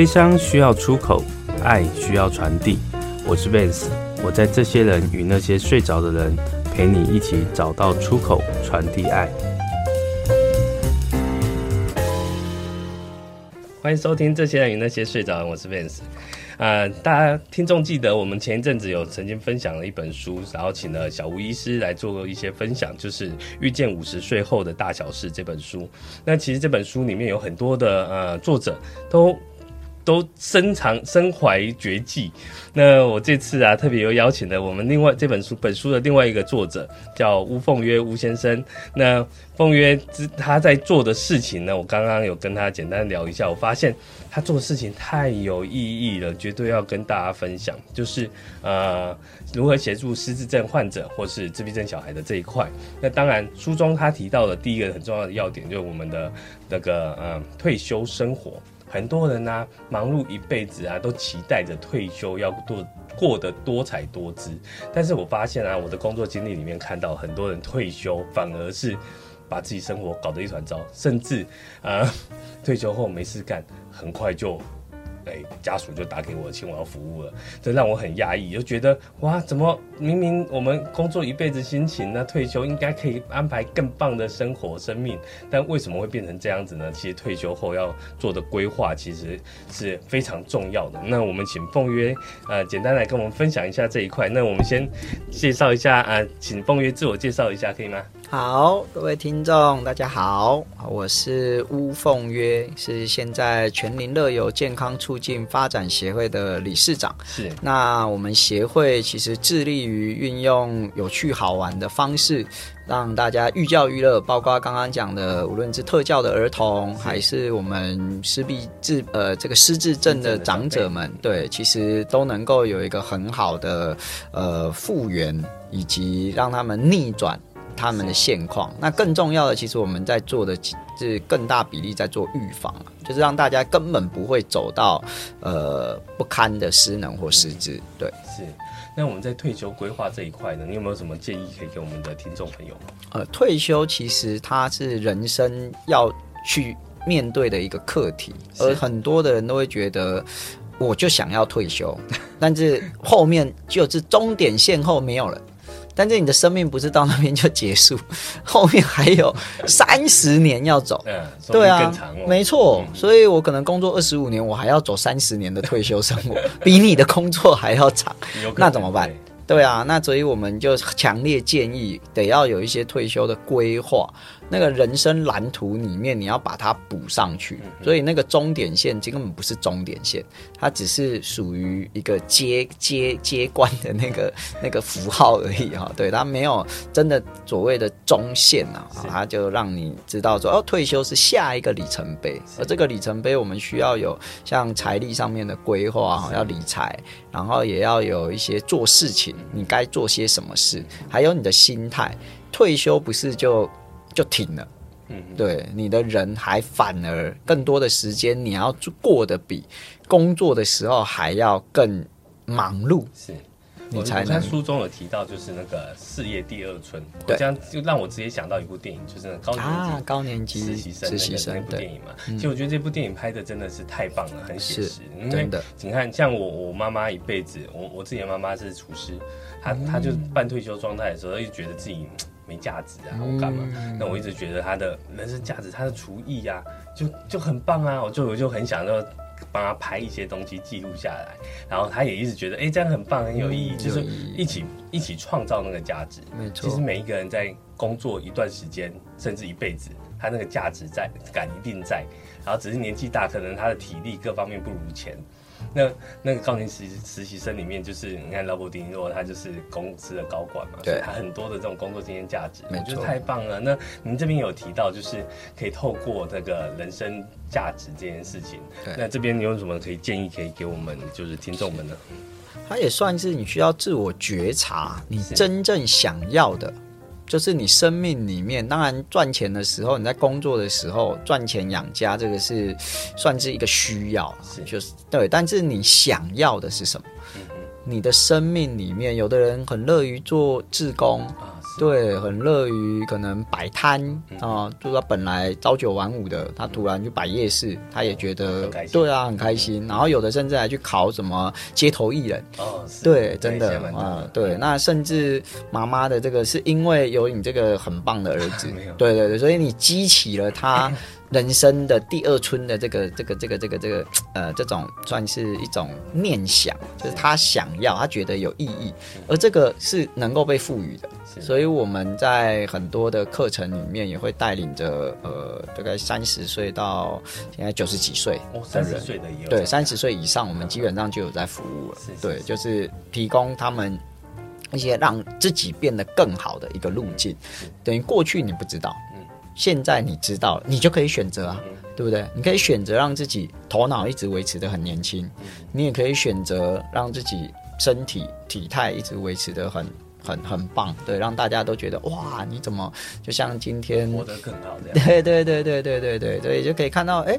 悲伤需要出口，爱需要传递。我是 Vance，我在这些人与那些睡着的人，陪你一起找到出口，传递爱。欢迎收听《这些人与那些睡着人》，我是 Vance。大家听众记得，我们前一阵子有曾经分享了一本书，然后请了小吴医师来做一些分享，就是《遇见五十岁后的大小事》这本书。那其实这本书里面有很多的呃作者都。都深藏身怀绝技。那我这次啊，特别又邀请了我们另外这本书本书的另外一个作者，叫吴凤约吴先生。那凤约之他在做的事情呢，我刚刚有跟他简单聊一下，我发现他做的事情太有意义了，绝对要跟大家分享。就是呃，如何协助失智症患者或是自闭症小孩的这一块。那当然，书中他提到的第一个很重要的要点，就是我们的那个呃退休生活。很多人呢、啊，忙碌一辈子啊，都期待着退休要多过得多彩多姿。但是我发现啊，我的工作经历里面看到很多人退休反而是把自己生活搞得一团糟，甚至啊、退休后没事干，很快就。哎，家属就打给我，请我要服务了，这让我很压抑，就觉得哇，怎么明明我们工作一辈子辛勤，那退休应该可以安排更棒的生活生命，但为什么会变成这样子呢？其实退休后要做的规划，其实是非常重要的。那我们请凤约呃，简单来跟我们分享一下这一块。那我们先介绍一下啊、请凤约自我介绍一下，可以吗？好，各位听众，大家好，我是巫凤约，是现在全民乐游健康促进发展协会的理事长。是，那我们协会其实致力于运用有趣好玩的方式，让大家寓教于乐，包括刚刚讲的，无论是特教的儿童，还是我们失必智呃这个失智症的长者们，对，其实都能够有一个很好的呃复原，以及让他们逆转。他们的现况，那更重要的，其实我们在做的是更大比例在做预防，就是让大家根本不会走到呃不堪的失能或失智。对，是。那我们在退休规划这一块呢，你有没有什么建议可以给我们的听众朋友？呃，退休其实它是人生要去面对的一个课题，而很多的人都会觉得，我就想要退休，但是后面就是终点线后没有了。但是你的生命不是到那边就结束，后面还有三十年要走。嗯，对啊，没错。所以我可能工作二十五年，我还要走三十年的退休生活，比你的工作还要长。那怎么办？对啊，那所以我们就强烈建议得要有一些退休的规划。那个人生蓝图里面，你要把它补上去，所以那个终点线根本不是终点线，它只是属于一个接接接关的那个 那个符号而已哈。对，它没有真的所谓的中线啊，它就让你知道说，哦，退休是下一个里程碑，而这个里程碑我们需要有像财力上面的规划哈，要理财，然后也要有一些做事情，你该做些什么事，还有你的心态，退休不是就。就停了，嗯，对，你的人还反而更多的时间，你要过得比工作的时候还要更忙碌，是，你才能。在书中有提到，就是那个事业第二春，对，这样就让我直接想到一部电影，就是那高年级、啊、高年级实习生实习生那部电影嘛。其实我觉得这部电影拍的真的是太棒了，很写实。因为，你看，像我我妈妈一辈子，我我自己的妈妈是厨师，她她就半退休状态的时候，就觉得自己。没价值啊，我干嘛？那我一直觉得他的人生价值，他的厨艺呀，就就很棒啊！我就我就很想要帮他拍一些东西记录下来，然后他也一直觉得，哎，这样很棒，很有意义，就是一起一起创造那个价值。没错，其实每一个人在工作一段时间，甚至一辈子，他那个价值在感一定在，然后只是年纪大，可能他的体力各方面不如前。那那个高年级实习生里面，就是你看劳勃迪尼洛，他就是公司的高管嘛，对，他很多的这种工作经验价值，我觉得太棒了。那您这边有提到，就是可以透过这个人生价值这件事情，对，那这边你有什么可以建议可以给我们就是听众们呢？他也算是你需要自我觉察，你真正想要的。就是你生命里面，当然赚钱的时候，你在工作的时候赚钱养家，这个是算是一个需要，是就是对。但是你想要的是什么？嗯、你的生命里面，有的人很乐于做志工，对，很乐于可能摆摊啊，就是他本来朝九晚五的，他突然就摆夜市，他也觉得对啊，很开心。然后有的甚至还去考什么街头艺人。哦，对，真的啊，对。那甚至妈妈的这个是因为有你这个很棒的儿子，对对对，所以你激起了他。人生的第二春的这个这个这个这个这个呃，这种算是一种念想，就是他想要，他觉得有意义，而这个是能够被赋予的。所以我们在很多的课程里面也会带领着呃，大概三十岁到现在九十几岁，哦，三十岁的也有，对，三十岁以上，我们基本上就有在服务了。对，就是提供他们一些让自己变得更好的一个路径，等于过去你不知道。现在你知道了，你就可以选择啊，对不对？你可以选择让自己头脑一直维持的很年轻，你也可以选择让自己身体体态一直维持的很很很棒，对，让大家都觉得哇，你怎么就像今天活得更好这样？对对对对对对对对，就可以看到，哎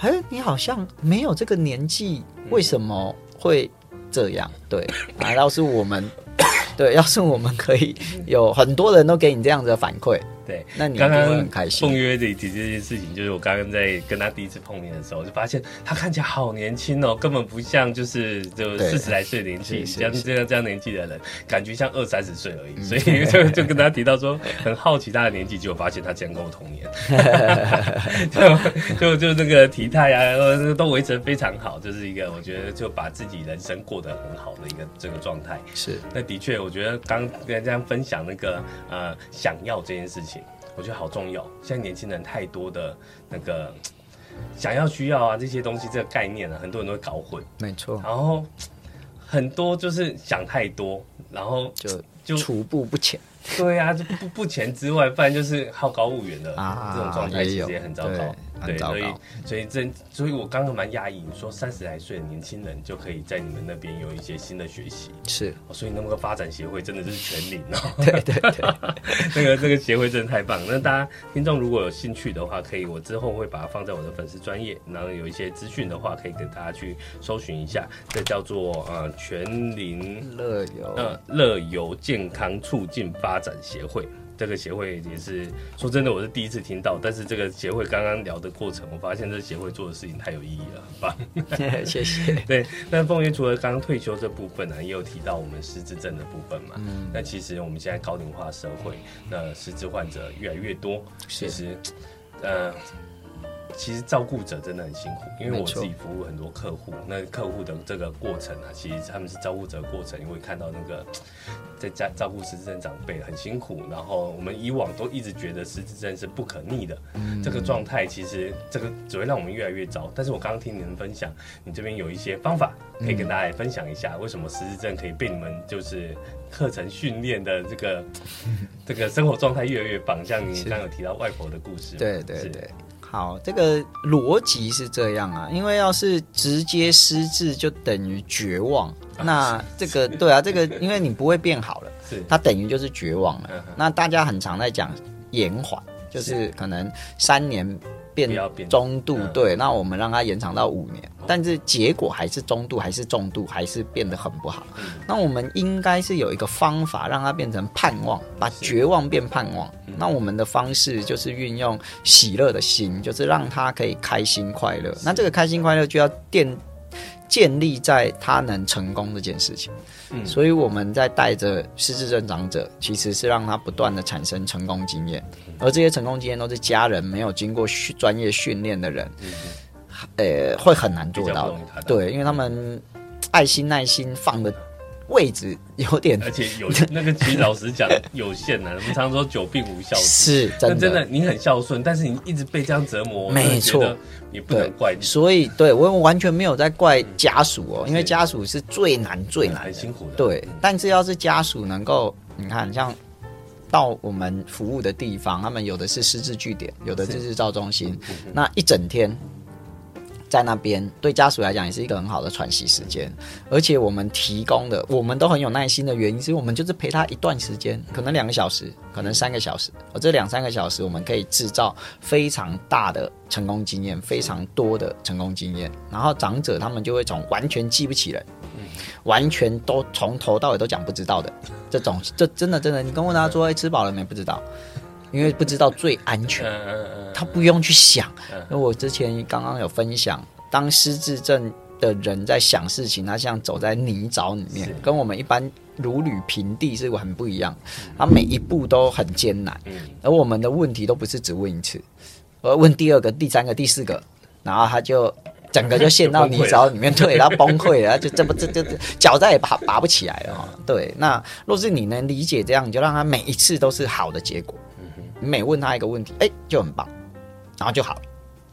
哎，你好像没有这个年纪，为什么会这样？对，难道是我们？对，要是我们可以有很多人都给你这样子的反馈。对，那你刚刚。凤约这提这件事情，就是我刚刚在跟他第一次碰面的时候，就发现他看起来好年轻哦，根本不像就是就四十来岁的年纪，像这样这样年纪的人，感觉像二三十岁而已。所以 就就跟他提到说，很好奇他的年纪，结果发现他竟然跟我同年，就就就那个体态啊，都维持的非常好，就是一个我觉得就把自己人生过得很好的一个这个状态。是，那的确，我觉得刚跟大家分享那个呃想要这件事情。我觉得好重要。现在年轻人太多的那个 想要、需要啊，这些东西这个概念呢、啊，很多人都会搞混。没错。然后很多就是想太多，然后就就处步不前。对呀、啊，就不 不前之外，不然就是好高骛远的啊，这种状态其实也很糟糕。对，所以所以这所以我刚刚蛮讶异，你说三十来岁的年轻人就可以在你们那边有一些新的学习，是，所以那么个发展协会真的是全领哦。对对对，那个这个协会真的太棒。那大家听众如果有兴趣的话，可以我之后会把它放在我的粉丝专业，然后有一些资讯的话，可以给大家去搜寻一下。这叫做呃全龄乐游呃乐游健康促进发展协会。这个协会也是说真的，我是第一次听到。但是这个协会刚刚聊的过程，我发现这个协会做的事情太有意义了，很棒。谢谢。对，那凤月除了刚刚退休这部分呢、啊，也有提到我们失智症的部分嘛。嗯。那其实我们现在高龄化社会，那失智患者越来越多。其实，呃。其实照顾者真的很辛苦，因为我自己服务很多客户，那客户的这个过程啊，其实他们是照顾者的过程，因为看到那个 在家照顾失智症长辈很辛苦，然后我们以往都一直觉得失智症是不可逆的，嗯、这个状态其实这个只会让我们越来越糟。但是我刚刚听你们分享，你这边有一些方法可以跟大家来分享一下，为什么失智症可以被你们就是课程训练的这个 这个生活状态越来越棒？像你刚刚有提到外婆的故事，对对对。好，这个逻辑是这样啊，因为要是直接失智就等于绝望，那这个对啊，这个因为你不会变好了，是它等于就是绝望了。那大家很常在讲延缓，就是可能三年。变中度，对，那我们让它延长到五年，但是结果还是中度，还是重度，还是变得很不好。那我们应该是有一个方法让它变成盼望，把绝望变盼望。那我们的方式就是运用喜乐的心，就是让它可以开心快乐。那这个开心快乐就要奠。建立在他能成功这件事情，嗯，所以我们在带着失智症长者，其实是让他不断的产生成功经验，而这些成功经验都是家人没有经过专业训练的人，呃，会很难做到的。对，因为他们爱心耐心放的。位置有点，而且有那个，其实老实讲 有限的。我们常常说久病无孝子，是真的。真的，你很孝顺，但是你一直被这样折磨，没错，也不能怪你。所以，对我完全没有在怪家属哦，因为家属是最难最难，很辛苦的。对，但是要是家属能够，你看，像到我们服务的地方，他们有的是失智据点，有的是日照中心，那一整天。在那边对家属来讲也是一个很好的喘息时间，而且我们提供的我们都很有耐心的原因是，我们就是陪他一段时间，可能两个小时，可能三个小时，而这两三个小时我们可以制造非常大的成功经验，非常多的成功经验，然后长者他们就会从完全记不起人，完全都从头到尾都讲不知道的。这种这真的真的，你跟问他说，哎，吃饱了没？不知道，因为不知道最安全，他不用去想。因为我之前刚刚有分享，当失智症的人在想事情，他像走在泥沼里面，跟我们一般如履平地是很不一样。他每一步都很艰难，而我们的问题都不是只问一次，而问第二个、第三个、第四个，然后他就。整个就陷到泥沼里面，对，然后崩溃了，就这么这这脚再也拔拔不起来了。对，那若是你能理解这样，你就让他每一次都是好的结果。你每问他一个问题，哎，就很棒，然后就好，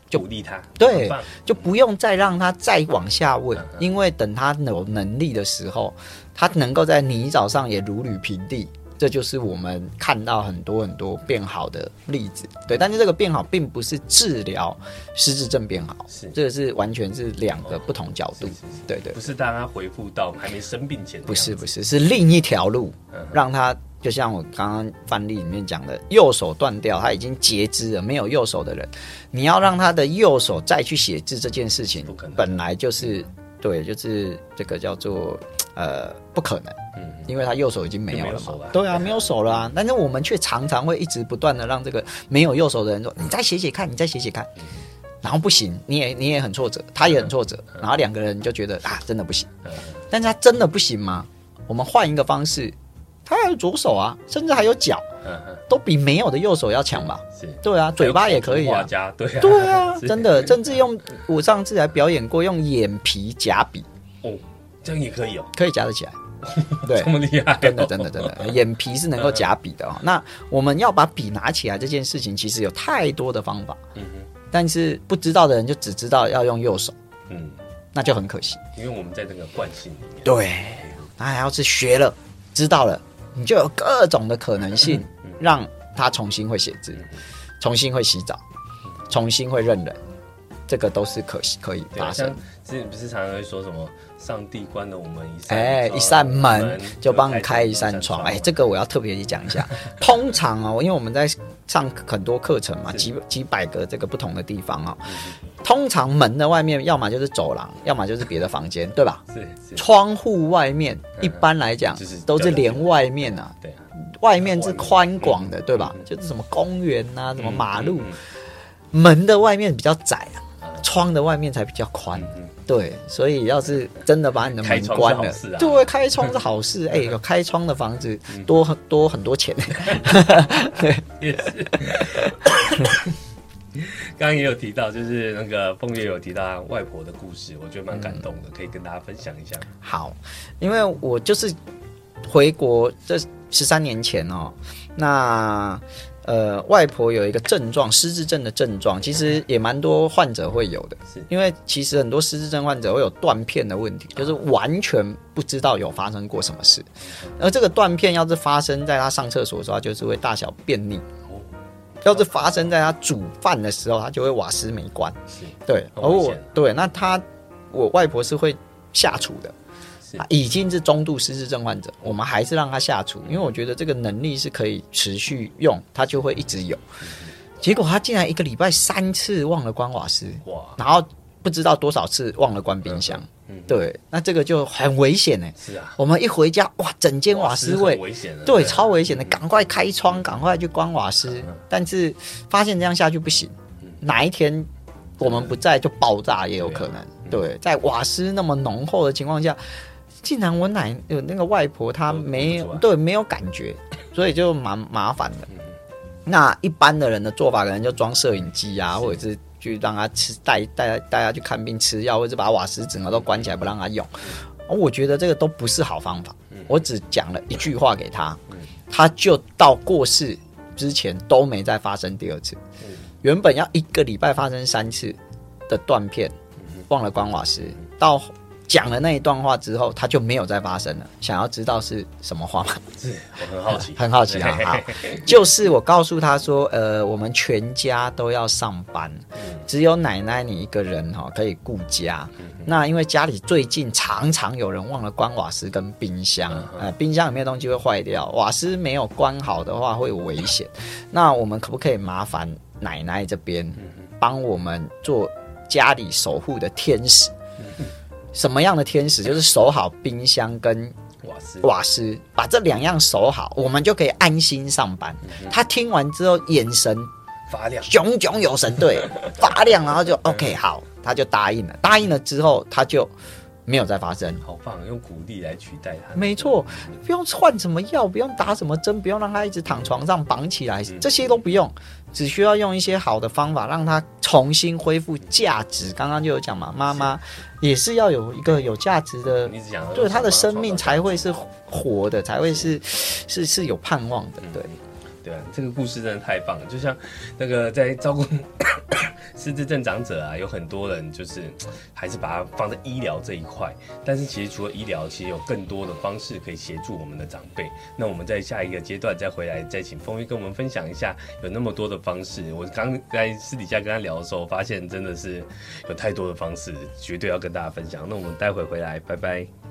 就鼓励他。对，就不用再让他再往下问，因为等他有能力的时候，他能够在泥沼上也如履平地。这就是我们看到很多很多变好的例子，对，但是这个变好并不是治疗失智症变好，是。这个是完全是两个不同角度，对对，不是让他回复到还没生病前，不是不是是另一条路，让他就像我刚刚范例里面讲的，右手断掉，他已经截肢了，没有右手的人，你要让他的右手再去写字这件事情，本来就是对，就是这个叫做呃不可能。嗯，因为他右手已经没有了嘛，对啊，没有手了啊。但是我们却常常会一直不断的让这个没有右手的人说：“你再写写看，你再写写看。”然后不行，你也你也很挫折，他也很挫折，然后两个人就觉得啊，真的不行。但是他真的不行吗？我们换一个方式，他还有左手啊，甚至还有脚，都比没有的右手要强吧？对啊，嘴巴也可以啊，对啊，对啊，真的，甚至用我上次还表演过用眼皮夹笔。哦，这样也可以哦，可以夹得起来。对，这么厉害，真的，真的，真的，眼皮是能够夹笔的哦。那我们要把笔拿起来这件事情，其实有太多的方法，嗯哼，但是不知道的人就只知道要用右手，嗯，那就很可惜，因为我们在这个惯性里面，对，那还要是学了，知道了，你就有各种的可能性，让他重新会写字，重新会洗澡，重新会认人，这个都是可可以发生。之前不是常常会说什么？上帝关了我们一扇，哎，一扇门就帮你开一扇窗。哎，这个我要特别去讲一下。通常哦，因为我们在上很多课程嘛，几几百个这个不同的地方哦。通常门的外面，要么就是走廊，要么就是别的房间，对吧？是。窗户外面一般来讲都是连外面啊，对，外面是宽广的，对吧？就是什么公园呐，什么马路，门的外面比较窄啊，窗的外面才比较宽。对，所以要是真的把你的门关了，啊、对，开窗是好事。哎、欸，有开窗的房子多很多很多钱。也是。刚刚也有提到，就是那个凤月有提到外婆的故事，我觉得蛮感动的，嗯、可以跟大家分享一下。好，因为我就是回国这十三年前哦，那。呃，外婆有一个症状，失智症的症状，其实也蛮多患者会有的。是因为其实很多失智症患者会有断片的问题，就是完全不知道有发生过什么事。而这个断片要是发生在他上厕所的时候，就是会大小便秘；要是发生在他煮饭的时候，他就会瓦斯没关。是对，而我对，那他我外婆是会下厨的。已经是中度失智症患者，我们还是让他下厨，因为我觉得这个能力是可以持续用，他就会一直有。结果他竟然一个礼拜三次忘了关瓦斯，哇！然后不知道多少次忘了关冰箱，对，那这个就很危险呢。是啊，我们一回家，哇，整间瓦斯味，危险的，对，超危险的，赶快开窗，赶快去关瓦斯。但是发现这样下去不行，哪一天我们不在就爆炸也有可能。对，在瓦斯那么浓厚的情况下。竟然我奶有那个外婆，她没有对没有感觉，所以就蛮麻烦的。那一般的人的做法，可能就装摄影机啊，或者是去让他吃带带带他去看病吃药，或者是把瓦斯整个都关起来不让他用。我觉得这个都不是好方法。我只讲了一句话给他，他就到过世之前都没再发生第二次。原本要一个礼拜发生三次的断片，忘了关瓦斯到。讲了那一段话之后，他就没有再发生了。想要知道是什么话吗？是我很好奇，很好奇啊！好，就是我告诉他说，呃，我们全家都要上班，只有奶奶你一个人哈可以顾家。那因为家里最近常常有人忘了关瓦斯跟冰箱，呃，冰箱里面的东西会坏掉，瓦斯没有关好的话会有危险。那我们可不可以麻烦奶奶这边帮我们做家里守护的天使？什么样的天使？就是守好冰箱跟瓦斯，瓦斯，把这两样守好，我们就可以安心上班。嗯、他听完之后，眼神发亮，炯炯有神，对，发亮，然后就 OK，好，他就答应了。答应了之后，他就。没有再发生，好棒！用鼓励来取代他，没错，不用换什么药，不用打什么针，不用让他一直躺床上绑起来，这些都不用，只需要用一些好的方法，让他重新恢复价值。刚刚就有讲嘛，妈妈也是要有一个有价值的，对他的生命才会是活的，才会是是是有盼望的，对。对啊，这个故事真的太棒了，就像那个在照顾 失智症长者啊，有很多人就是还是把它放在医疗这一块，但是其实除了医疗，其实有更多的方式可以协助我们的长辈。那我们在下一个阶段再回来，再请凤玉跟我们分享一下，有那么多的方式。我刚在私底下跟他聊的时候，发现真的是有太多的方式，绝对要跟大家分享。那我们待会回来，拜拜。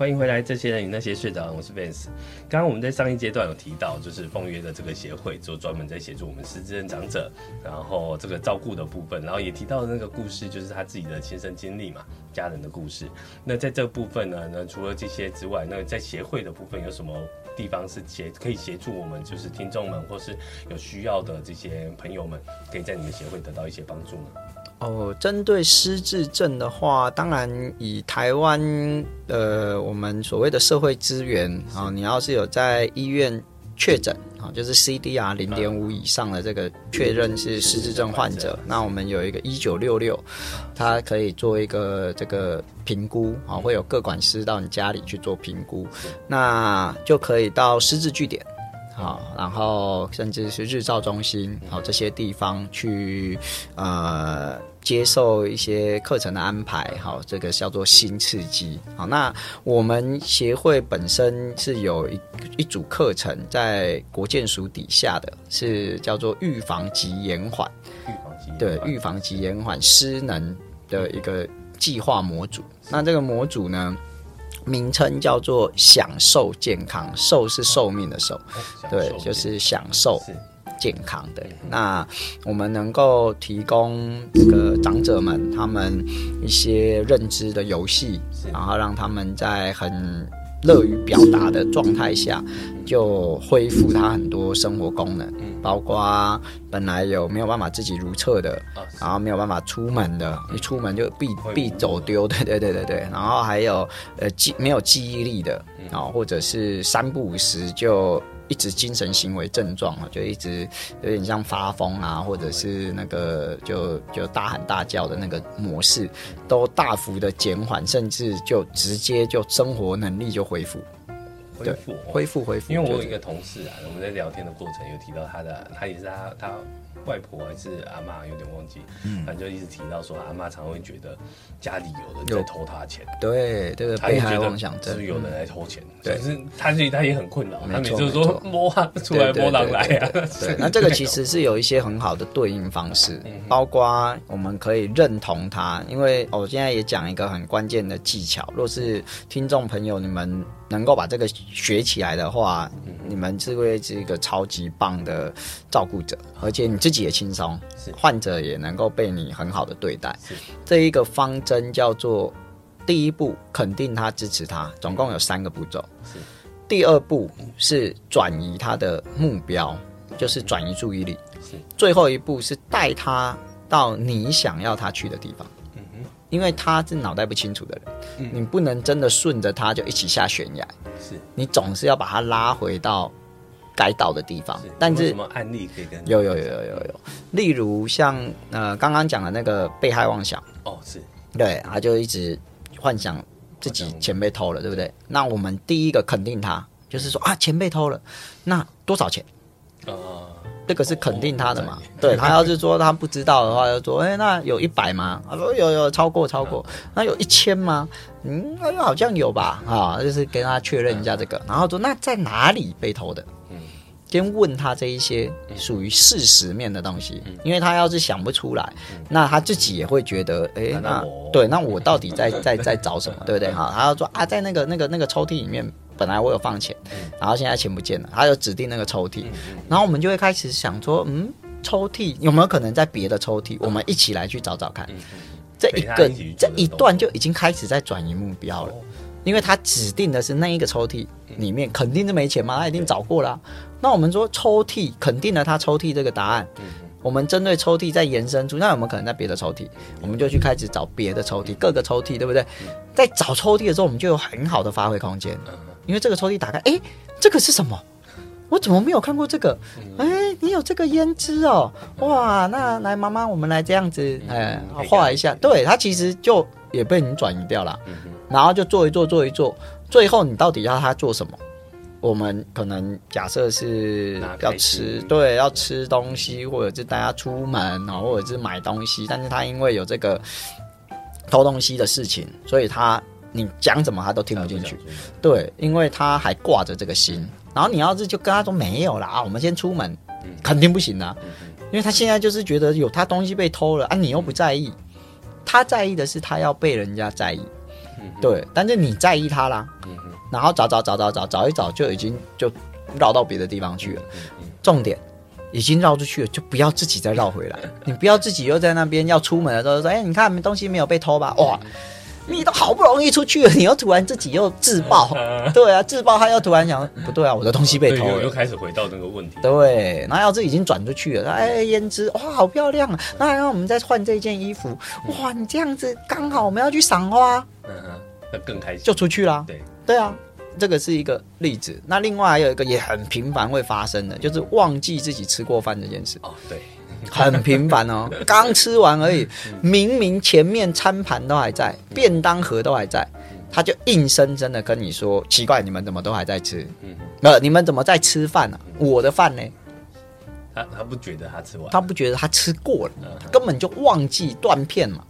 欢迎回来，这些人与那些睡着，我是 Vance。刚刚我们在上一阶段有提到，就是凤约的这个协会，就专门在协助我们失智症长者，然后这个照顾的部分，然后也提到那个故事，就是他自己的亲身经历嘛，家人的故事。那在这部分呢，那除了这些之外，那在协会的部分有什么地方是协可以协助我们，就是听众们或是有需要的这些朋友们，可以在你们协会得到一些帮助呢？哦，针对失智症的话，当然以台湾呃，我们所谓的社会资源啊、哦，你要是有在医院确诊啊、哦，就是 CDR 零点五以上的这个确认是失智症患者，那我们有一个一九六六，它可以做一个这个评估啊、哦，会有各管师到你家里去做评估，那就可以到失智据点。好，然后甚至是日照中心，好这些地方去呃接受一些课程的安排，好，这个叫做新刺激。好，那我们协会本身是有一一组课程在国健署底下的，是叫做预防及延缓，预防及对预防及延缓失能的一个计划模组。那这个模组呢，名称叫做“享受健康”，寿是寿命的寿，对，就是享受健康的。那我们能够提供这个长者们他们一些认知的游戏，然后让他们在很乐于表达的状态下，就恢复他很多生活功能，包括本来有没有办法自己如厕的，然后没有办法出门的，一出门就必必走丢，对对对对对，然后还有呃记没有记忆力的，啊，或者是三不五时就。一直精神行为症状啊，就一直有点像发疯啊，或者是那个就就大喊大叫的那个模式，都大幅的减缓，甚至就直接就生活能力就恢复，恢复恢复恢复。因为我有一个同事啊，我们在聊天的过程有提到他的，他也是他他。外婆还是阿妈，有点忘记，嗯，反正就一直提到说，阿妈常会觉得家里有人在偷她钱，对，这个被害妄想症，是有人来偷钱，对，可是他自己他也很困扰，他每次就说摸啊，出来摸狼来啊，对，那这个其实是有一些很好的对应方式，包括我们可以认同他，因为我现在也讲一个很关键的技巧，若是听众朋友你们。能够把这个学起来的话，你们是会是一个超级棒的照顾者，而且你自己也轻松，患者也能够被你很好的对待。这一个方针叫做：第一步肯定他、支持他，总共有三个步骤。第二步是转移他的目标，就是转移注意力。最后一步是带他到你想要他去的地方。因为他是脑袋不清楚的人，嗯、你不能真的顺着他就一起下悬崖，是你总是要把他拉回到该到的地方。是但是有什么案例可以跟？有有有有有有，例如像呃刚刚讲的那个被害妄想哦，是对，他就一直幻想自己钱被偷了，对不对？那我们第一个肯定他，就是说啊钱被偷了，那多少钱？啊、呃。这个是肯定他的嘛？对，他要是说他不知道的话，就说：“哎，那有一百吗？”他说：“有有超过超过。”那有一千吗？嗯，好像有吧？啊，就是跟他确认一下这个，然后说：“那在哪里被偷的？”嗯，先问他这一些属于事实面的东西，因为他要是想不出来，那他自己也会觉得：“哎，那对，那我到底在在在找什么？对不对？”哈，他要说：“啊，在那个那个那个抽屉里面。”本来我有放钱，然后现在钱不见了，他就指定那个抽屉，然后我们就会开始想说，嗯，抽屉有没有可能在别的抽屉？我们一起来去找找看。这一个这一段就已经开始在转移目标了。因为他指定的是那一个抽屉里面肯定是没钱嘛，他一定找过了、啊。那我们说抽屉肯定了他抽屉这个答案，我们针对抽屉再延伸出，那有没有可能在别的抽屉？我们就去开始找别的抽屉，各个抽屉，对不对？在找抽屉的时候，我们就有很好的发挥空间，因为这个抽屉打开，哎，这个是什么？我怎么没有看过这个？哎，你有这个胭脂哦，哇，那来妈妈，我们来这样子，哎，画一下。对，它其实就也被你转移掉了，然后就做一做，做一做，最后你到底要他做什么？我们可能假设是要吃，对，要吃东西，或者是大家出门，然后或者是买东西，但是他因为有这个偷东西的事情，所以他你讲什么他都听不进去，对，因为他还挂着这个心。然后你要是就跟他说没有啦，我们先出门，肯定不行的，因为他现在就是觉得有他东西被偷了啊，你又不在意，他在意的是他要被人家在意，对，但是你在意他啦，然后找找找找找找一找就已经就绕到别的地方去了，重点已经绕出去了，就不要自己再绕回来，你不要自己又在那边要出门的时候说，哎，你看东西没有被偷吧？哇！你都好不容易出去了，你又突然自己又自爆，对啊，自爆他又突然想，不对啊，我的东西被偷了，又开始回到那个问题。对，那要是已经转出去了，哎，胭脂哇，好漂亮啊！那让我们再换这件衣服，哇，你这样子刚好我们要去赏花，嗯哼，那更开心，就出去啦。对，对啊，这个是一个例子。那另外还有一个也很频繁会发生的，就是忘记自己吃过饭这件事。哦，对。很频繁哦，刚吃完而已，明明前面餐盘都还在，便当盒都还在，他就硬生生的跟你说：“奇怪，你们怎么都还在吃？嗯呃，你们怎么在吃饭呢？我的饭呢？”他他不觉得他吃完，他不觉得他吃过了，他根本就忘记断片嘛。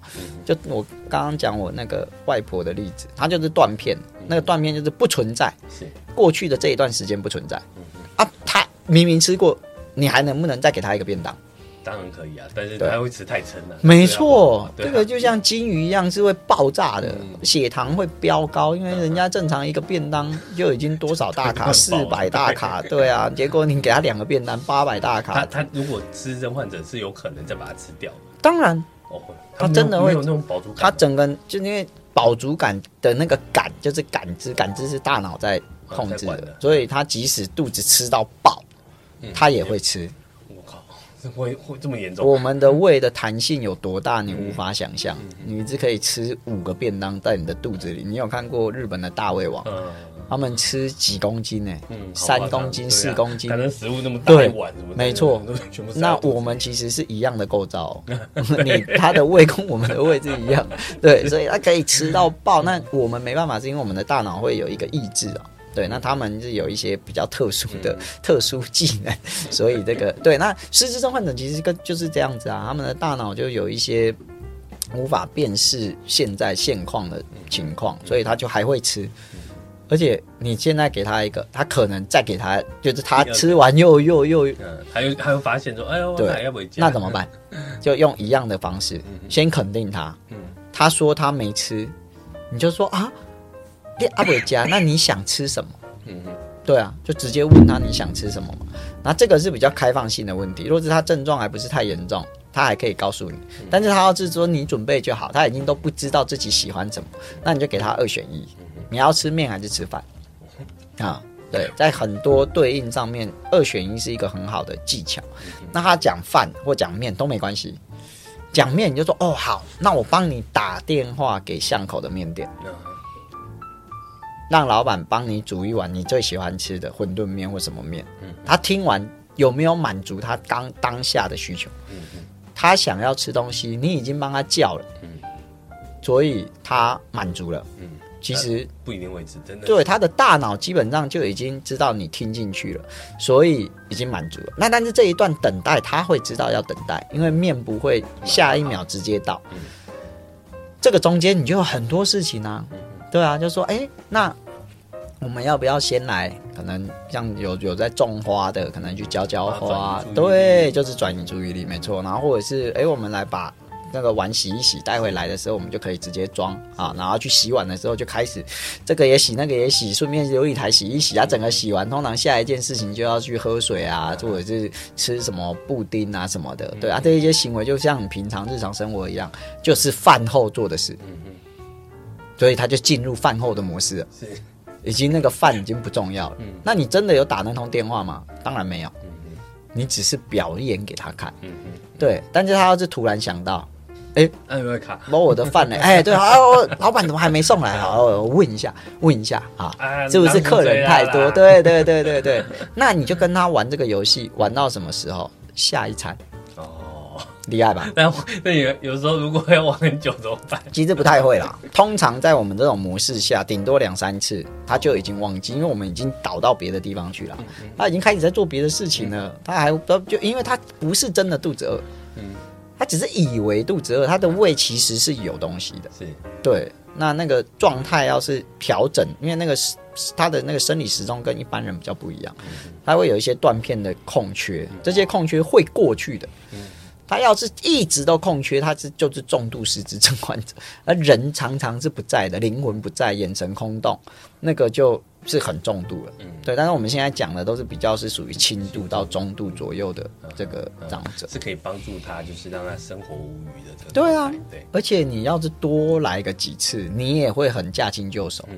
就我刚刚讲我那个外婆的例子，他就是断片，那个断片就是不存在，是过去的这一段时间不存在啊。他明明吃过，你还能不能再给他一个便当？当然可以啊，但是他会吃太撑了。没错，这个就像金鱼一样是会爆炸的，血糖会飙高，因为人家正常一个便当就已经多少大卡，四百大卡，对啊，结果你给他两个便当，八百大卡。他他如果失智症患者是有可能再把它吃掉。当然，哦，他真的会有那种饱足感。他整个就因为饱足感的那个感，就是感知，感知是大脑在控制的，所以他即使肚子吃到饱，他也会吃。会会这么严重？我们的胃的弹性有多大？你无法想象。你只可以吃五个便当在你的肚子里。你有看过日本的大胃王？他们吃几公斤呢？三公斤、四公斤。可能食物那么大一碗，没错。那我们其实是一样的构造。你他的胃跟我们的胃是一样，对，所以他可以吃到爆。那我们没办法，是因为我们的大脑会有一个抑制啊。对，那他们是有一些比较特殊的特殊技能，所以这个 对，那失智症患者其实跟就是这样子啊，他们的大脑就有一些无法辨识现在现况的情况，所以他就还会吃，而且你现在给他一个，他可能再给他，就是他吃完又又又，嗯，还有还会发现说，哎呦，对，那怎么办？就用一样的方式，先肯定他，嗯。他说他没吃，你就说啊。阿伟家，那你想吃什么？嗯哼，对啊，就直接问他你想吃什么嘛。那这个是比较开放性的问题。如果是他症状还不是太严重，他还可以告诉你。但是他要是说你准备就好，他已经都不知道自己喜欢什么，那你就给他二选一，你要吃面还是吃饭？啊，对，在很多对应上面，二选一是一个很好的技巧。那他讲饭或讲面都没关系，讲面你就说哦好，那我帮你打电话给巷口的面店。让老板帮你煮一碗你最喜欢吃的馄饨面或什么面，嗯他听完有没有满足他当当下的需求？嗯他想要吃东西，你已经帮他叫了，所以他满足了。其实不一定会吃，真的。对，他的大脑基本上就已经知道你听进去了，所以已经满足了。那但是这一段等待，他会知道要等待，因为面不会下一秒直接到。嗯这个中间你就有很多事情啊。对啊，就说哎，那我们要不要先来？可能像有有在种花的，可能去浇浇花。对，就是转移注意力，没错。然后或者是哎，我们来把那个碗洗一洗，带回来的时候，我们就可以直接装啊。然后去洗碗的时候，就开始这个也洗，那个也洗，顺便琉璃台洗一洗啊。整个洗完，通常下一件事情就要去喝水啊，或者是吃什么布丁啊什么的。对啊，这一些行为就像你平常日常生活一样，就是饭后做的事。所以他就进入饭后的模式了。是，已经那个饭已经不重要了。嗯，那你真的有打那通电话吗？当然没有。你只是表演给他看。嗯嗯，对。但是他要是突然想到，哎、欸，有没有卡？摸我的饭呢？哎，对啊，老板怎么还没送来？好，我问一下，问一下啊，是不是客人太多？对对对对对。那你就跟他玩这个游戏，玩到什么时候？下一餐。厉害吧？那那有有时候如果要玩很久怎么办？其实不太会啦。通常在我们这种模式下，顶多两三次，他就已经忘记，因为我们已经导到别的地方去了。他已经开始在做别的事情了。他还就因为他不是真的肚子饿，嗯，他只是以为肚子饿，他的胃其实是有东西的。是，对。那那个状态要是调整，因为那个是他的那个生理时钟跟一般人比较不一样，他会有一些断片的空缺，这些空缺会过去的。他要是一直都空缺，他是就是重度失智症患者，而人常常是不在的，灵魂不在，眼神空洞，那个就是很重度了。嗯，对。但是我们现在讲的都是比较是属于轻度到中度左右的这个长者，是可以帮助他，就是让他生活无虞的。对啊，对。而且你要是多来个几次，你也会很驾轻就熟，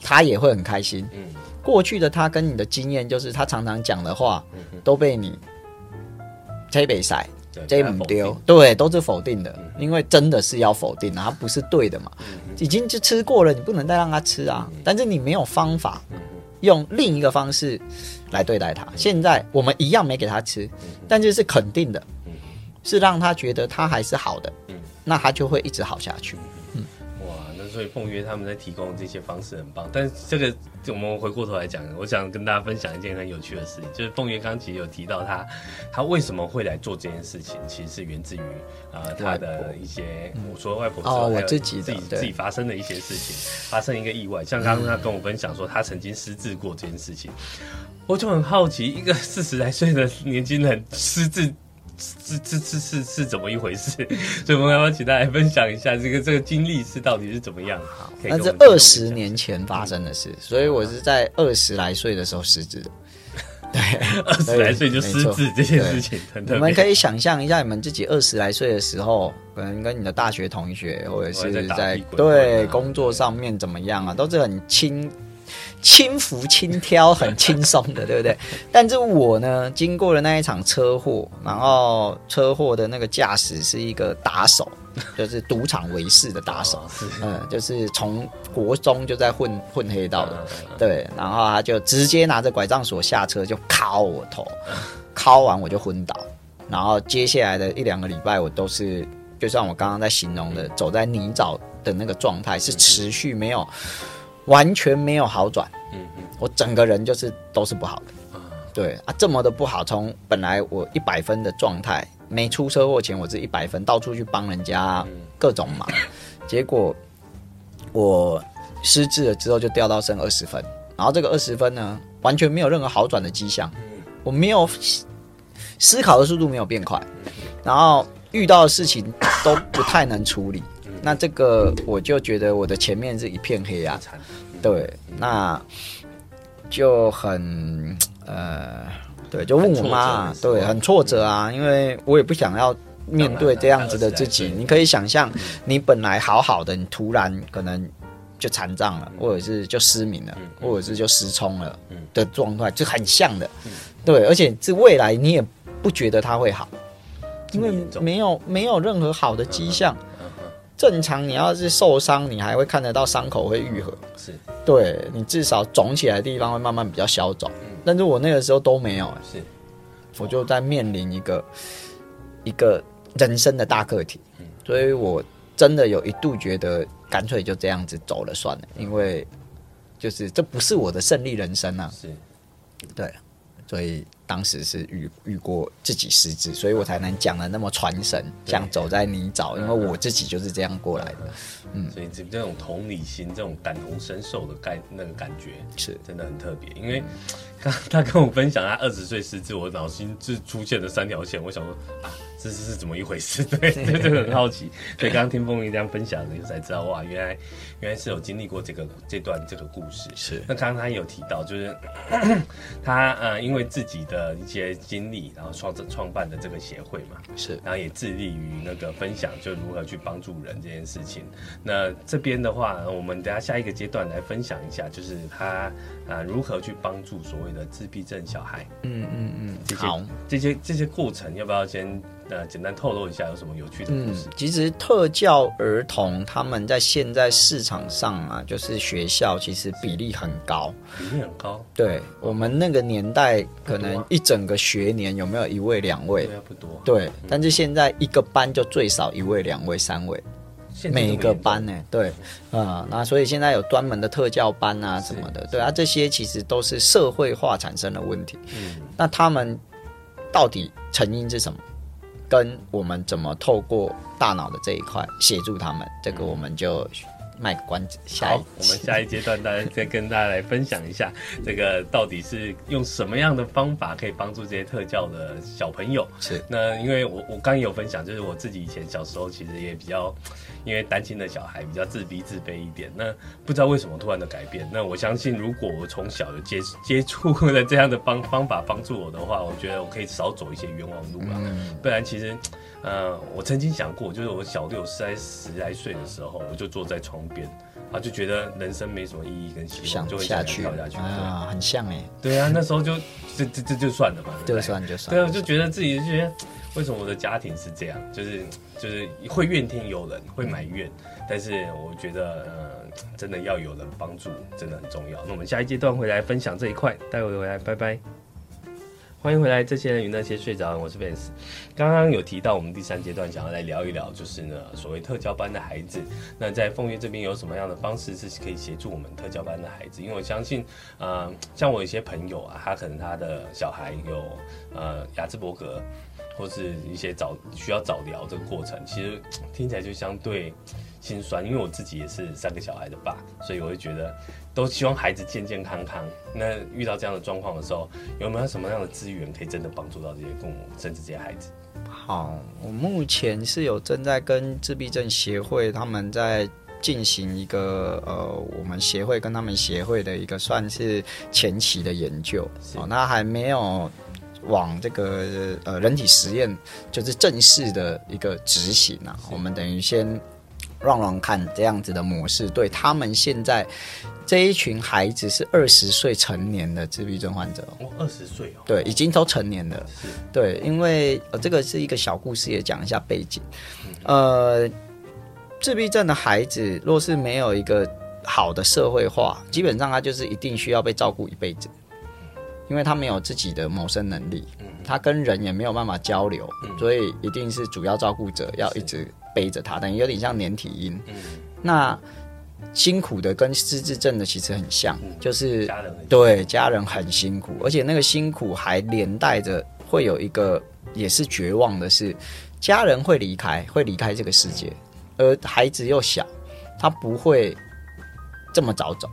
他也会很开心。嗯，过去的他跟你的经验就是，他常常讲的话都被你推北塞。这不丢，对，都是否定的，嗯、因为真的是要否定的，它不是对的嘛，嗯、已经就吃过了，你不能再让他吃啊。嗯、但是你没有方法，嗯、用另一个方式来对待他。嗯、现在我们一样没给他吃，嗯、但是是肯定的，嗯、是让他觉得他还是好的，嗯、那他就会一直好下去。所以凤约他们在提供这些方式很棒，但是这个我们回过头来讲，我想跟大家分享一件很有趣的事情，就是凤约刚其实有提到他，他为什么会来做这件事情，其实是源自于呃他的一些，我说外婆之后，我自己自己自己发生的一些事情，发生一个意外，像刚刚他跟我分享说他曾经失智过这件事情，我就很好奇，一个四十来岁的年轻人失智。这这这是是怎么一回事？所以我们要不要请大家分享一下这个这个经历是到底是怎么样？好，那是二十年前发生的事，所以我是在二十来岁的时候失智的。对，二十来岁就失智这件事情，你们可以想象一下，你们自己二十来岁的时候，可能跟你的大学同学或者是在对工作上面怎么样啊，都是很轻。轻浮轻挑，很轻松的，对不对？但是我呢，经过了那一场车祸，然后车祸的那个驾驶是一个打手，就是赌场为事的打手，嗯，就是从国中就在混混黑道的，对，然后他就直接拿着拐杖锁下车就敲我头，敲完我就昏倒，然后接下来的一两个礼拜我都是，就像我刚刚在形容的，走在泥沼的那个状态，是持续没有。完全没有好转，嗯嗯，我整个人就是都是不好的，对啊，这么的不好，从本来我一百分的状态，没出车祸前我是一百分，到处去帮人家各种忙，结果我失智了之后就掉到剩二十分，然后这个二十分呢，完全没有任何好转的迹象，我没有思考的速度没有变快，然后遇到的事情都不太能处理。那这个我就觉得我的前面是一片黑暗，对，那就很呃，对，就问我妈，对，很挫折啊，因为我也不想要面对这样子的自己。你可以想象，你本来好好的，你突然可能就残障了，或者是就失明了，或者是就失聪了的状态，就很像的，对，而且这未来你也不觉得它会好，因为没有没有任何好的迹象。正常，你要是受伤，你还会看得到伤口会愈合，是。对你至少肿起来的地方会慢慢比较消肿。嗯、但是我那个时候都没有，是，我就在面临一个一个人生的大课题，嗯、所以我真的有一度觉得干脆就这样子走了算了，因为就是这不是我的胜利人生啊，是，对。所以当时是遇遇过自己失智，所以我才能讲的那么传神，像走在泥沼，因为我自己就是这样过来的。嗯，所以这这种同理心，这种感同身受的感那个感觉是真的很特别。因为刚他跟我分享他二十岁失智，我脑心是出现了三条线，我想说啊，这是是怎么一回事？对，这就很好奇。所以刚刚听凤玲这样分享的时候，才知道哇，原来原来是有经历过这个这段这个故事。是。那刚刚他有提到，就是 他呃，因为自己的一些经历，然后创创办的这个协会嘛，是。然后也致力于那个分享，就如何去帮助人这件事情。那这边的话，我们等下下一个阶段来分享一下，就是他啊、呃、如何去帮助所谓的自闭症小孩。嗯嗯嗯。这些好，这些这些过程要不要先？呃简单透露一下有什么有趣的故事？嗯，其实特教儿童他们在现在市场上啊，就是学校其实比例很高，比例很高。对，我们那个年代，可能一整个学年有没有一位两位？对啊，不多。对，但是现在一个班就最少一位两位三位，每个班呢？对，啊，那所以现在有专门的特教班啊什么的，对啊，这些其实都是社会化产生的问题。嗯，那他们到底成因是什么？跟我们怎么透过大脑的这一块协助他们，这个我们就卖个关子。下一，我们下一阶段大家再跟大家来分享一下，这个到底是用什么样的方法可以帮助这些特教的小朋友？是。那因为我我刚刚有分享，就是我自己以前小时候其实也比较。因为单亲的小孩比较自闭自卑一点，那不知道为什么突然的改变。那我相信，如果我从小就接接触了这样的方方法帮助我的话，我觉得我可以少走一些冤枉路啊。不然，其实，呃，我曾经想过，就是我小六十来十来岁的时候，我就坐在窗边啊，就觉得人生没什么意义跟希望，就会想跳下去啊，很像哎。对啊，那时候就这这这就算了吧，就算就算。对啊，就觉得自己就觉得。为什么我的家庭是这样？就是就是会怨天尤人，会埋怨。但是我觉得，呃，真的要有人帮助，真的很重要。那我们下一阶段会来分享这一块，待会回来，拜拜。欢迎回来，这些人与那些睡着，我是 Vance。刚刚有提到，我们第三阶段想要来聊一聊，就是呢，所谓特教班的孩子。那在凤月这边有什么样的方式是可以协助我们特教班的孩子？因为我相信，呃，像我有一些朋友啊，他可能他的小孩有呃亚兹伯格。或是一些早需要早疗这个过程，其实听起来就相对心酸。因为我自己也是三个小孩的爸，所以我会觉得都希望孩子健健康康。那遇到这样的状况的时候，有没有什么样的资源可以真的帮助到这些父母，甚至这些孩子？好，我目前是有正在跟自闭症协会他们在进行一个呃，我们协会跟他们协会的一个算是前期的研究。哦，那还没有。往这个呃人体实验就是正式的一个执行啊，我们等于先让让看这样子的模式，对他们现在这一群孩子是二十岁成年的自闭症患者哦，二十岁哦，对，已经都成年了，对，因为呃这个是一个小故事，也讲一下背景，呃，自闭症的孩子若是没有一个好的社会化，基本上他就是一定需要被照顾一辈子。因为他没有自己的谋生能力，他跟人也没有办法交流，所以一定是主要照顾者要一直背着他，等于有点像连体婴。那辛苦的跟失智症的其实很像，就是对家人很辛苦，而且那个辛苦还连带着会有一个也是绝望的是，家人会离开，会离开这个世界，而孩子又小，他不会这么早走，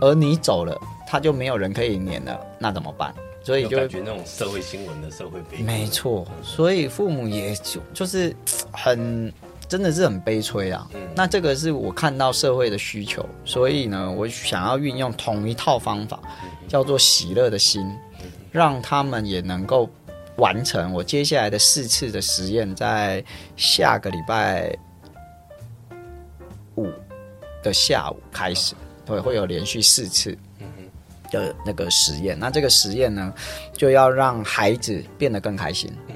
而你走了。他就没有人可以撵了，那怎么办？所以就感觉那种社会新闻的社会悲，没错。所以父母也就就是 很真的是很悲催啊。嗯、那这个是我看到社会的需求，所以呢，我想要运用同一套方法，叫做喜乐的心，让他们也能够完成我接下来的四次的实验，在下个礼拜五的下午开始，对，会有连续四次。的那个实验，那这个实验呢，就要让孩子变得更开心。嗯，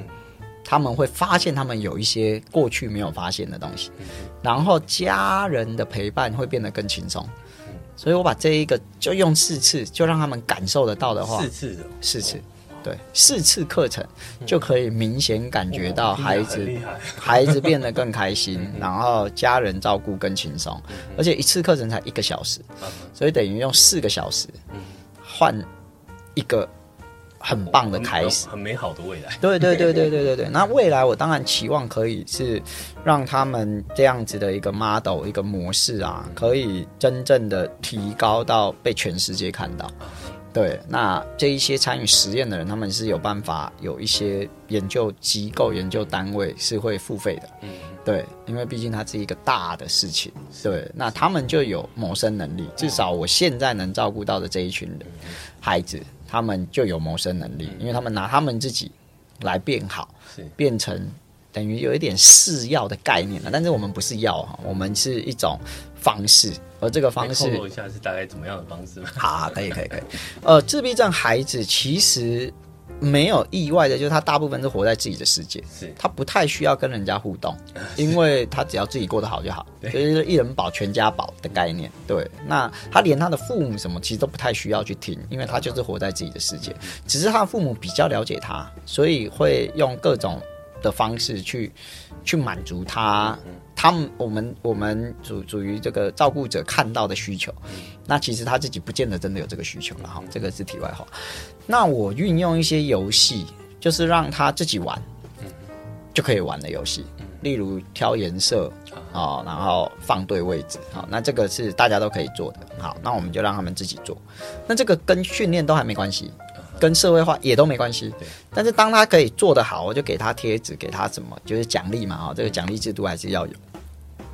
他们会发现他们有一些过去没有发现的东西，嗯、然后家人的陪伴会变得更轻松。嗯、所以我把这一个就用四次，就让他们感受得到的话，四次的四次，对，四次课程就可以明显感觉到孩子孩子变得更开心，然后家人照顾更轻松，而且一次课程才一个小时，所以等于用四个小时。换一个很棒的开始，很美好的未来。对对对对对对对。那未来我当然期望可以是让他们这样子的一个 model 一个模式啊，可以真正的提高到被全世界看到。对，那这一些参与实验的人，他们是有办法有一些研究机构、研究单位是会付费的。嗯，对，因为毕竟它是一个大的事情。对，那他们就有谋生能力。至少我现在能照顾到的这一群人，孩子，他们就有谋生能力，因为他们拿他们自己来变好，变成。等于有一点试药的概念了，但是我们不是药哈，我们是一种方式，而这个方式，透露一下是大概怎么样的方式吗？好，可以，可以，可以。呃，自闭症孩子其实没有意外的，就是他大部分是活在自己的世界，是他不太需要跟人家互动，因为他只要自己过得好就好，所以就是一人保全家保的概念。对，那他连他的父母什么其实都不太需要去听，因为他就是活在自己的世界，只是他的父母比较了解他，所以会用各种。的方式去去满足他，他们我们我们属属于这个照顾者看到的需求，那其实他自己不见得真的有这个需求了哈，这个是题外话。那我运用一些游戏，就是让他自己玩，就可以玩的游戏，例如挑颜色啊，然后放对位置，好，那这个是大家都可以做的，好，那我们就让他们自己做，那这个跟训练都还没关系。跟社会化也都没关系，但是当他可以做得好，我就给他贴纸，给他什么，就是奖励嘛，哈，这个奖励制度还是要有。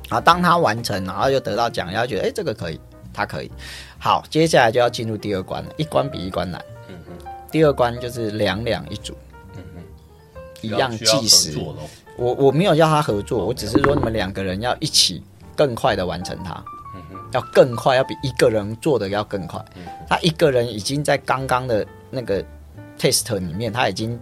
好，当他完成，然后又得到奖，然后觉得哎、欸，这个可以，他可以。好，接下来就要进入第二关了，一关比一关难。嗯嗯。第二关就是两两一组，嗯嗯，一样计时。我我没有要他合作，我只是说你们两个人要一起更快的完成它，嗯哼，要更快，要比一个人做的要更快。他一个人已经在刚刚的。那个 test 里面，他已经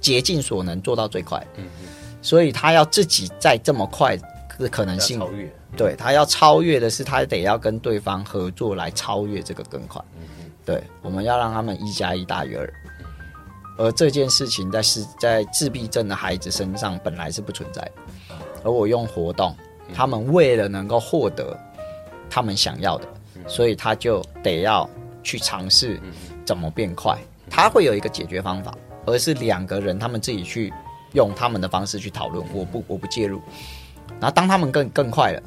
竭尽所能做到最快，嗯嗯，所以他要自己再这么快的可能性，超越，对，他要超越的是，他得要跟对方合作来超越这个更快，对，我们要让他们一加一大于二，而这件事情在是在自闭症的孩子身上本来是不存在的，而我用活动，他们为了能够获得他们想要的，所以他就得要去尝试。怎么变快？他会有一个解决方法，而是两个人他们自己去用他们的方式去讨论。我不，我不介入。然后当他们更更快了，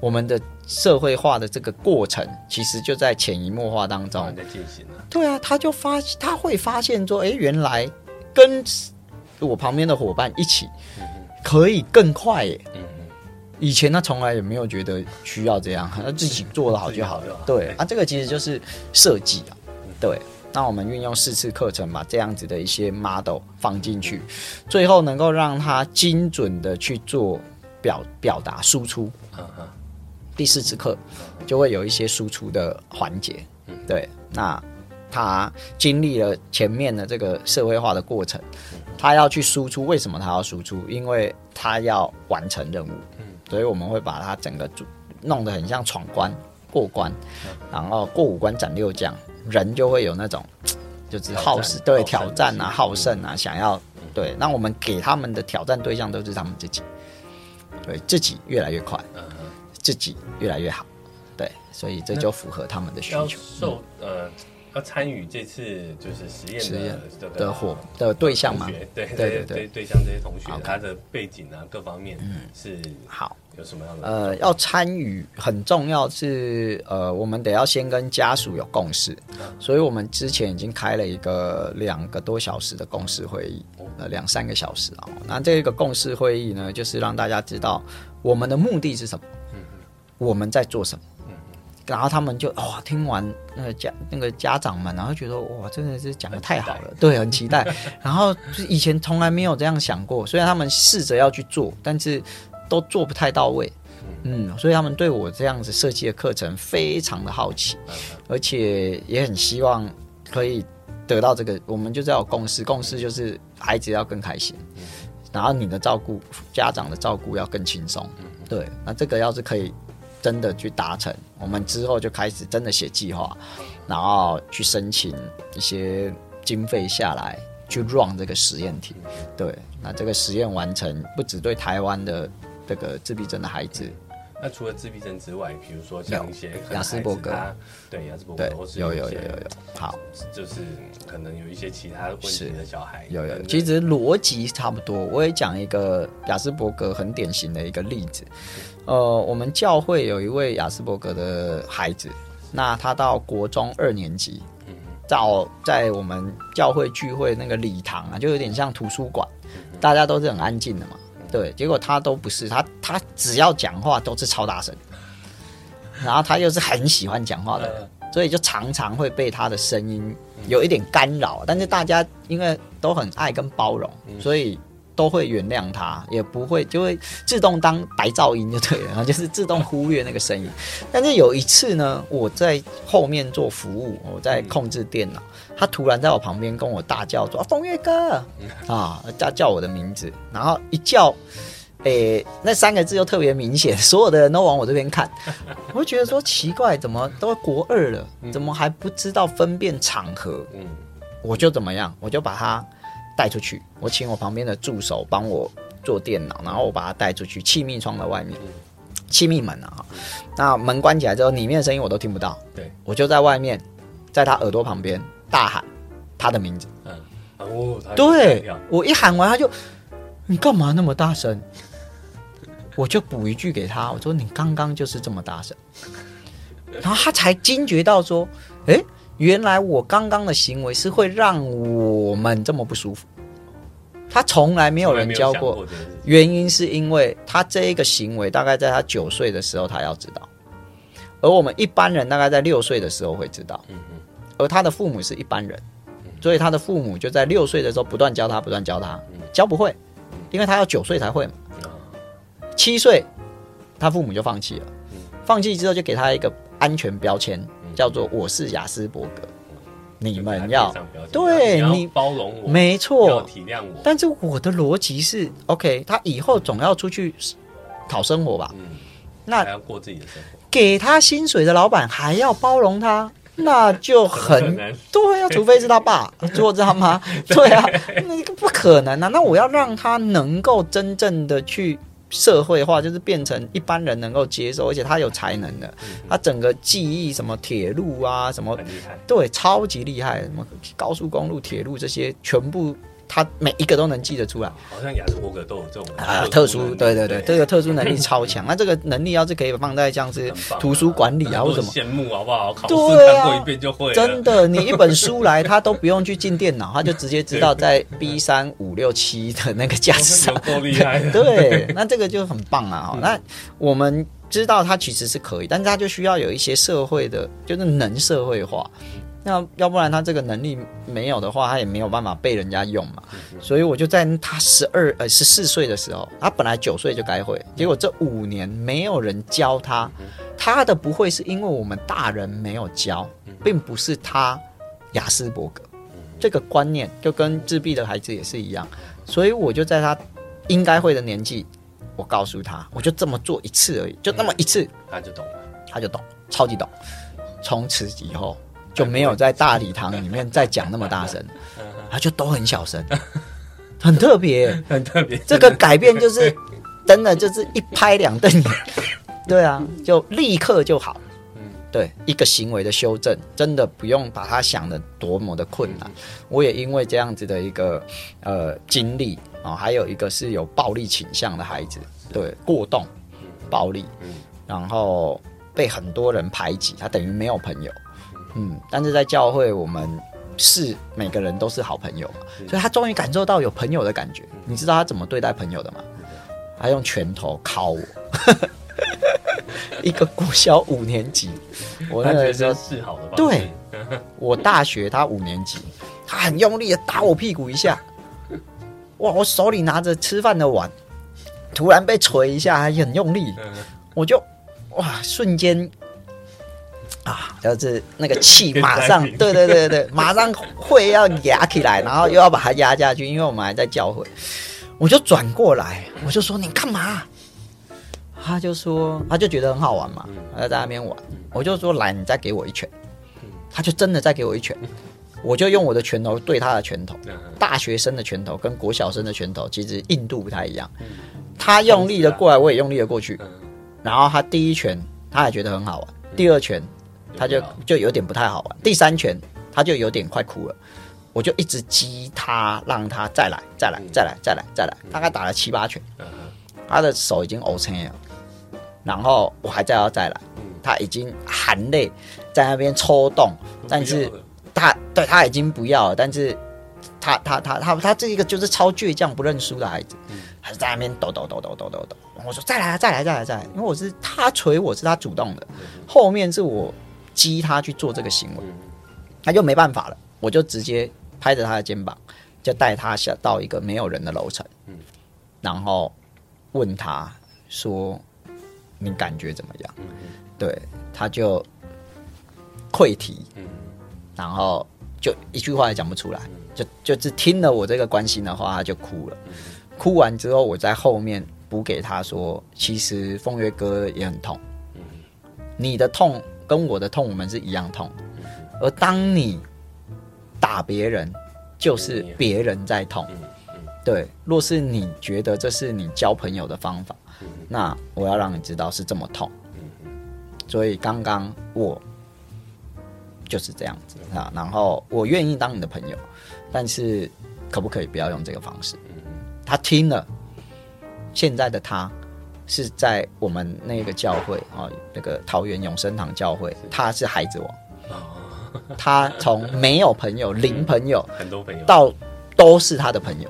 我们的社会化的这个过程，其实就在潜移默化当中。在进行了。对啊，他就发，他会发现说，哎，原来跟我旁边的伙伴一起可以更快耶。以前他从来也没有觉得需要这样，他自己做的好就好了。对啊，这个其实就是设计啊，对。那我们运用四次课程把这样子的一些 model 放进去，最后能够让他精准的去做表表达输出。第四次课就会有一些输出的环节。对，那他经历了前面的这个社会化的过程，他要去输出。为什么他要输出？因为他要完成任务。所以我们会把他整个弄得很像闯关过关，然后过五关斩六将。人就会有那种，就是好胜，对挑战啊，好胜啊，想要对。那我们给他们的挑战对象都是他们自己，对自己越来越快，自己越来越好，对，所以这就符合他们的需求。受呃。要参与这次就是实验的的伙的对象嘛？对对对对，对象这些同学，他的背景啊，各方面是好有什么样的？呃，要参与很重要是呃，我们得要先跟家属有共识，所以我们之前已经开了一个两个多小时的共识会议，呃，两三个小时啊。那这个共识会议呢，就是让大家知道我们的目的是什么，我们在做什么。然后他们就哇，听完那个家那个家长们，然后觉得哇，真的是讲的太好了，对，很期待。然后就以前从来没有这样想过，虽然他们试着要去做，但是都做不太到位。嗯，所以他们对我这样子设计的课程非常的好奇，而且也很希望可以得到这个。我们就是要有共识，共识就是孩子要更开心，然后你的照顾家长的照顾要更轻松。对，那这个要是可以。真的去达成，我们之后就开始真的写计划，然后去申请一些经费下来，去 run 这个实验体。对，那这个实验完成，不只对台湾的这个自闭症的孩子。那除了自闭症之外，比如说像一些雅斯伯格，对雅斯伯格，或是有有有有有，好，就是可能有一些其他问题的小孩，有有。其实逻辑差不多，我也讲一个雅斯伯格很典型的一个例子。呃，我们教会有一位雅斯伯格的孩子，那他到国中二年级，到在我们教会聚会那个礼堂啊，就有点像图书馆，大家都是很安静的嘛。对，结果他都不是，他他只要讲话都是超大声，然后他又是很喜欢讲话的人，所以就常常会被他的声音有一点干扰。但是大家因为都很爱跟包容，所以。都会原谅他，也不会就会自动当白噪音就对了，然后就是自动忽略那个声音。但是有一次呢，我在后面做服务，我在控制电脑，他突然在我旁边跟我大叫说：“风月哥啊！”叫叫我的名字，然后一叫，诶，那三个字又特别明显，所有的人都往我这边看。我就觉得说奇怪，怎么都国二了，怎么还不知道分辨场合？我就怎么样，我就把他。带出去，我请我旁边的助手帮我做电脑，然后我把它带出去，气密窗的外面，气密门啊，那门关起来之后，里面的声音我都听不到。对，我就在外面，在他耳朵旁边大喊他的名字。嗯，哦，对，我一喊完，他就，你干嘛那么大声？我就补一句给他，我说你刚刚就是这么大声，然后他才惊觉到说，诶。原来我刚刚的行为是会让我们这么不舒服。他从来没有人教过，原因是因为他这一个行为大概在他九岁的时候他要知道，而我们一般人大概在六岁的时候会知道。而他的父母是一般人，所以他的父母就在六岁的时候不断教他，不断教他，教不会，因为他要九岁才会嘛。七岁，他父母就放弃了，放弃之后就给他一个安全标签。叫做我是雅斯伯格，你们要对你包容我，没错，体谅我。但是我的逻辑是，OK，他以后总要出去讨生活吧？嗯，那还要过自己的生活，给他薪水的老板还要包容他，那就很对啊，除非是他爸 做知道吗？对啊，那个不可能啊。那我要让他能够真正的去。社会化就是变成一般人能够接受，而且他有才能的，他整个记忆什么铁路啊，什么对，超级厉害，什么高速公路、铁路这些全部。他每一个都能记得出来，好像雅斯伯格都有这种啊特殊，对对对，这个特殊能力超强。那这个能力要是可以放在像是图书管理啊或什么，羡慕好不好？考试看过一遍就会。真的，你一本书来，他都不用去进电脑，他就直接知道 在 B 三五六七的那个架子上。多厉害！对，那这个就很棒啊。那我们知道他其实是可以，但是他就需要有一些社会的，就是能社会化。那要不然他这个能力没有的话，他也没有办法被人家用嘛。所以我就在他十二呃十四岁的时候，他本来九岁就该会，结果这五年没有人教他，他的不会是因为我们大人没有教，并不是他雅斯伯格这个观念就跟自闭的孩子也是一样。所以我就在他应该会的年纪，我告诉他，我就这么做一次而已，就那么一次，他就懂了，他就懂，超级懂。从此以后。就没有在大礼堂里面再讲那么大声，他就都很小声，很特别，很特别。这个改变就是真的，就是一拍两瞪眼，对啊，就立刻就好。对，一个行为的修正，真的不用把它想的多么的困难。我也因为这样子的一个呃经历啊，还有一个是有暴力倾向的孩子，对，过动、暴力，然后被很多人排挤，他等于没有朋友。嗯，但是在教会，我们是每个人都是好朋友嘛，所以他终于感受到有朋友的感觉。你知道他怎么对待朋友的吗？他用拳头敲我，一个国小五年级，我那个时候是好的吧，对，我大学他五年级，他很用力的打我屁股一下，哇，我手里拿着吃饭的碗，突然被捶一下，还很用力，我就哇，瞬间。啊，就是那个气马上，对对对对，马上会要压起来，然后又要把它压下去，因为我们还在教会。我就转过来，我就说你干嘛？他就说，他就觉得很好玩嘛，他在那边玩。我就说来，你再给我一拳。他就真的再给我一拳，我就用我的拳头对他的拳头。大学生的拳头跟国小生的拳头其实硬度不太一样。他用力的过来，我也用力的过去。然后他第一拳他也觉得很好玩，第二拳。他就就有点不太好玩，第三拳他就有点快哭了，我就一直激他，让他再来，再来，再来，再来，再来，大概打了七八拳，他的手已经瘀青了，然后我还在要再来，他已经含泪在那边抽动，但是他对他已经不要了，但是他他他他他这一个就是超倔强不认输的孩子，还是在那边抖抖抖抖抖抖抖。我说再来再来再来再来，因为我是他捶我是他主动的，后面是我激他去做这个行为，他就没办法了，我就直接拍着他的肩膀，就带他下到一个没有人的楼层，然后问他说：“你感觉怎么样？”对，他就溃堤。然后就一句话也讲不出来，就就只听了我这个关心的话，他就哭了。哭完之后，我在后面补给他说：“其实风月哥也很痛，你的痛跟我的痛，我们是一样痛。而当你打别人，就是别人在痛。对，若是你觉得这是你交朋友的方法，那我要让你知道是这么痛。所以刚刚我。”就是这样子啊，然后我愿意当你的朋友，但是可不可以不要用这个方式？他听了，现在的他是在我们那个教会啊，那个桃园永生堂教会，他是孩子王，他从没有朋友、零朋友，很多朋友。到都是他的朋友，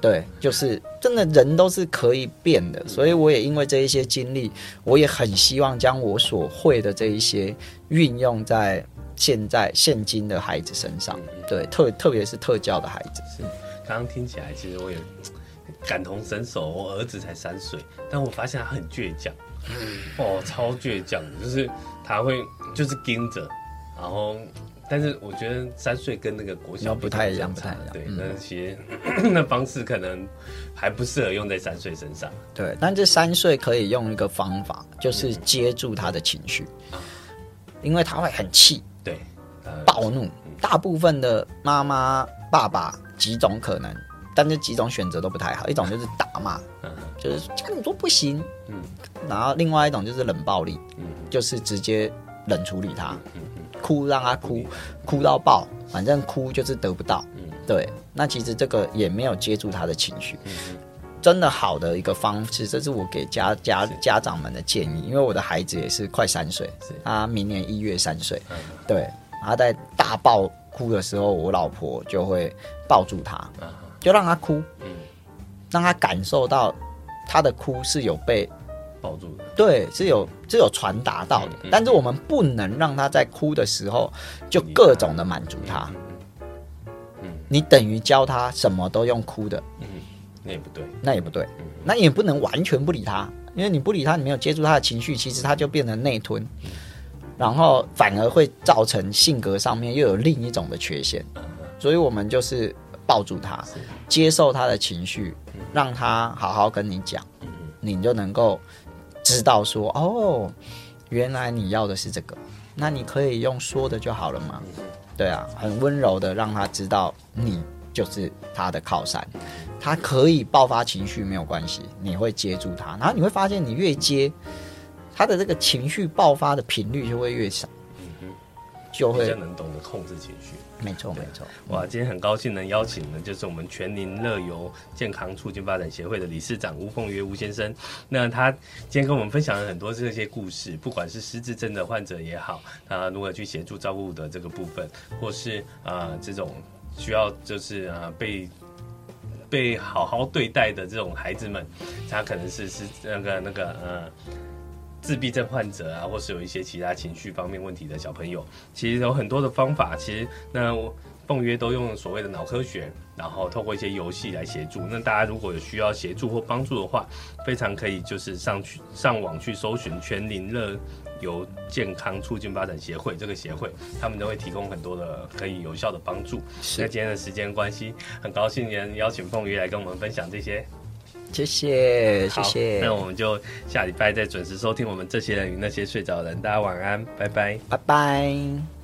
对，就是真的人都是可以变的，所以我也因为这一些经历，我也很希望将我所会的这一些运用在。现在现今的孩子身上，对，特特别是特教的孩子，是。刚刚听起来，其实我也感同身受。我儿子才三岁，但我发现他很倔强，哦，超倔强，就是他会就是盯着，然后，但是我觉得三岁跟那个国小不太一样，不太一样。对，那些 那方式可能还不适合用在三岁身上。对，但这三岁可以用一个方法，就是接住他的情绪，因为他会很气。对，暴怒，大部分的妈妈、爸爸几种可能，但这几种选择都不太好。一种就是打骂，就是叫你说不行，然后另外一种就是冷暴力，就是直接冷处理他，哭让他哭，哭到爆，反正哭就是得不到。对，那其实这个也没有接住他的情绪。真的好的一个方式，这是我给家家家长们的建议，因为我的孩子也是快三岁，他明年一月三岁，对，他在大爆哭的时候，我老婆就会抱住他，就让他哭，让他感受到他的哭是有被保住的，对，是有是有传达到的，但是我们不能让他在哭的时候就各种的满足他，你等于教他什么都用哭的。嗯那也不对，那也不对，那也不能完全不理他，因为你不理他，你没有接触他的情绪，其实他就变成内吞，然后反而会造成性格上面又有另一种的缺陷，所以我们就是抱住他，接受他的情绪，让他好好跟你讲，你就能够知道说，哦，原来你要的是这个，那你可以用说的就好了嘛，对啊，很温柔的让他知道你就是他的靠山。他可以爆发情绪没有关系，你会接住他，然后你会发现你越接，他的这个情绪爆发的频率就会越少，就会比较能懂得控制情绪。没错，没错。哇，今天很高兴能邀请的就是我们全龄乐游健康促进发展协会的理事长吴凤约吴先生。那他今天跟我们分享了很多这些故事，不管是失智症的患者也好，他如何去协助照顾的这个部分，或是啊、呃、这种需要就是啊、呃、被。被好好对待的这种孩子们，他可能是是那个那个呃自闭症患者啊，或是有一些其他情绪方面问题的小朋友，其实有很多的方法。其实那凤约都用所谓的脑科学，然后透过一些游戏来协助。那大家如果有需要协助或帮助的话，非常可以就是上去上网去搜寻全龄乐游健康促进发展协会这个协会，他们都会提供很多的可以有效的帮助。那今天的时间关系，很高兴能邀请凤约来跟我们分享这些。谢谢，谢谢。那我们就下礼拜再准时收听我们这些人与那些睡着的人。大家晚安，拜拜，拜拜。